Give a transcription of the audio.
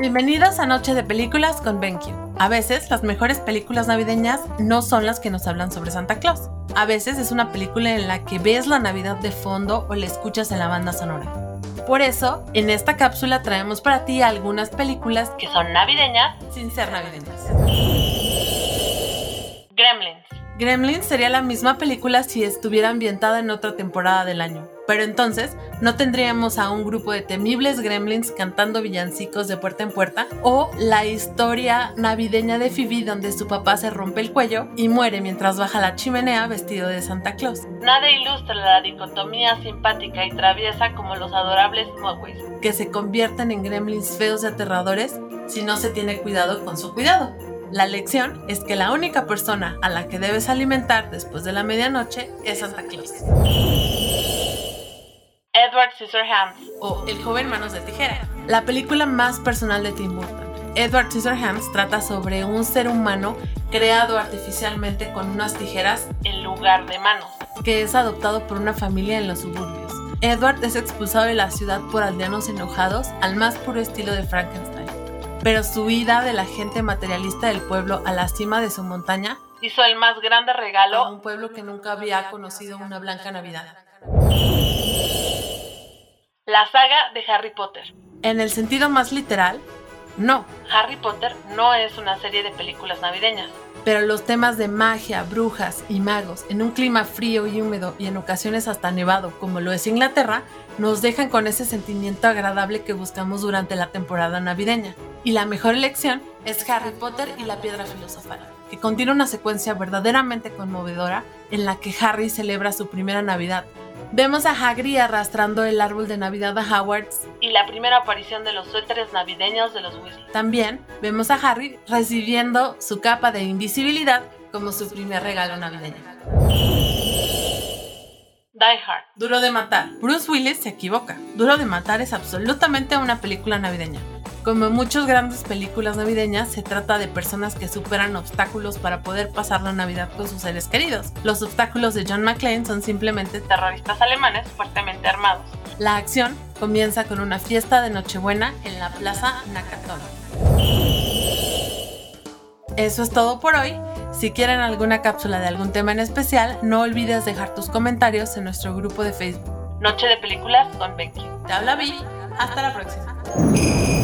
Bienvenidos a Noche de Películas con BenQ. A veces las mejores películas navideñas no son las que nos hablan sobre Santa Claus. A veces es una película en la que ves la Navidad de fondo o la escuchas en la banda sonora. Por eso, en esta cápsula traemos para ti algunas películas que son navideñas sin ser navideñas. Gremlins. Gremlins sería la misma película si estuviera ambientada en otra temporada del año, pero entonces no tendríamos a un grupo de temibles gremlins cantando villancicos de puerta en puerta o la historia navideña de Phoebe donde su papá se rompe el cuello y muere mientras baja la chimenea vestido de Santa Claus. Nada ilustra la dicotomía simpática y traviesa como los adorables Mogwais, que se convierten en gremlins feos y aterradores si no se tiene cuidado con su cuidado. La lección es que la única persona a la que debes alimentar después de la medianoche es Santa Claus. Edward Scissorhands o El joven manos de tijera, la película más personal de Tim Burton. Edward Scissorhands trata sobre un ser humano creado artificialmente con unas tijeras en lugar de manos, que es adoptado por una familia en los suburbios. Edward es expulsado de la ciudad por aldeanos enojados al más puro estilo de Frankenstein pero su ida de la gente materialista del pueblo a la cima de su montaña hizo el más grande regalo a un pueblo que nunca había conocido una blanca Navidad. De Harry Potter. En el sentido más literal, no. Harry Potter no es una serie de películas navideñas. Pero los temas de magia, brujas y magos en un clima frío y húmedo y en ocasiones hasta nevado como lo es Inglaterra, nos dejan con ese sentimiento agradable que buscamos durante la temporada navideña. Y la mejor elección es Harry Potter y la Piedra Filosofal, que contiene una secuencia verdaderamente conmovedora en la que Harry celebra su primera Navidad. Vemos a Hagrid arrastrando el árbol de Navidad a Hogwarts y la primera aparición de los suéteres navideños de los Weasley. También vemos a Harry recibiendo su capa de invisibilidad como su primer regalo navideño. Die Hard. Duro de matar. Bruce Willis se equivoca. Duro de matar es absolutamente una película navideña. Como en muchas grandes películas navideñas, se trata de personas que superan obstáculos para poder pasar la Navidad con sus seres queridos. Los obstáculos de John McClane son simplemente terroristas alemanes fuertemente armados. La acción comienza con una fiesta de Nochebuena en la Plaza Nakatomi. Eso es todo por hoy. Si quieren alguna cápsula de algún tema en especial, no olvides dejar tus comentarios en nuestro grupo de Facebook. Noche de Películas con Becky. Te habla Vi. Hasta la próxima.